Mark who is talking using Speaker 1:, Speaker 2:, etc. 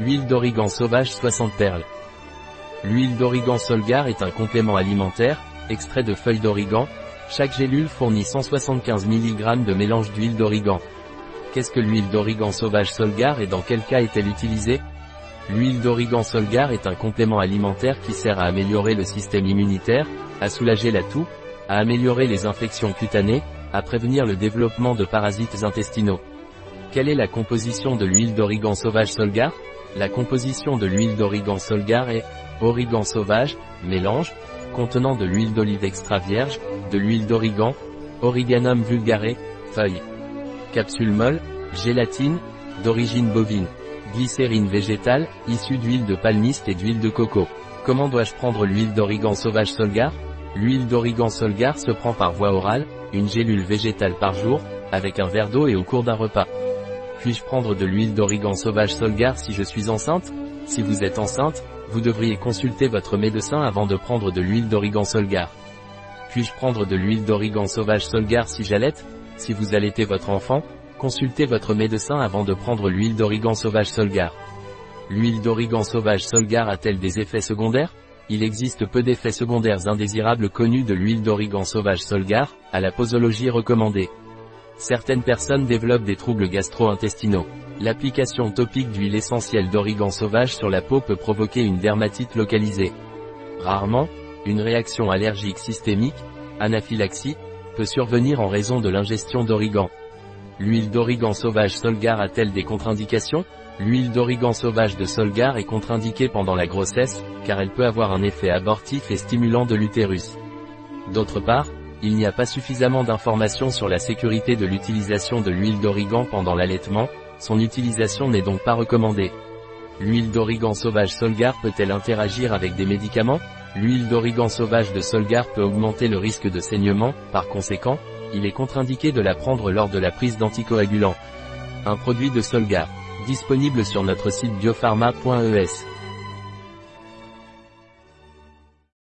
Speaker 1: Huile d'origan sauvage 60 perles. L'huile d'origan Solgar est un complément alimentaire, extrait de feuilles d'origan. Chaque gélule fournit 175 mg de mélange d'huile d'origan. Qu'est-ce que l'huile d'origan sauvage Solgar et dans quel cas est-elle utilisée? L'huile d'origan Solgar est un complément alimentaire qui sert à améliorer le système immunitaire, à soulager la toux, à améliorer les infections cutanées, à prévenir le développement de parasites intestinaux. Quelle est la composition de l'huile d'origan sauvage Solgar? La composition de l'huile d'origan Solgar est origan sauvage, mélange, contenant de l'huile d'olive extra vierge, de l'huile d'origan, Origanum vulgare, feuilles. Capsule molle, gélatine, d'origine bovine. Glycérine végétale, issue d'huile de palmiste et d'huile de coco. Comment dois-je prendre l'huile d'origan sauvage Solgar L'huile d'origan Solgar se prend par voie orale, une gélule végétale par jour, avec un verre d'eau et au cours d'un repas. Puis-je prendre de l'huile d'origan sauvage Solgar si je suis enceinte? Si vous êtes enceinte, vous devriez consulter votre médecin avant de prendre de l'huile d'origan Solgar. Puis-je prendre de l'huile d'origan sauvage Solgar si j'allaite? Si vous allaitez votre enfant, consultez votre médecin avant de prendre l'huile d'origan sauvage Solgar. L'huile d'origan sauvage Solgar a-t-elle des effets secondaires? Il existe peu d'effets secondaires indésirables connus de l'huile d'origan sauvage Solgar, à la posologie recommandée. Certaines personnes développent des troubles gastro-intestinaux. L'application topique d'huile essentielle d'origan sauvage sur la peau peut provoquer une dermatite localisée. Rarement, une réaction allergique systémique, anaphylaxie, peut survenir en raison de l'ingestion d'origan. L'huile d'origan sauvage Solgar a-t-elle des contre-indications? L'huile d'origan sauvage de Solgar est contre-indiquée pendant la grossesse, car elle peut avoir un effet abortif et stimulant de l'utérus. D'autre part, il n'y a pas suffisamment d'informations sur la sécurité de l'utilisation de l'huile d'origan pendant l'allaitement, son utilisation n'est donc pas recommandée. L'huile d'origan sauvage Solgar peut-elle interagir avec des médicaments? L'huile d'origan sauvage de Solgar peut augmenter le risque de saignement, par conséquent, il est contre-indiqué de la prendre lors de la prise d'anticoagulants. Un produit de Solgar, disponible sur notre site biopharma.es.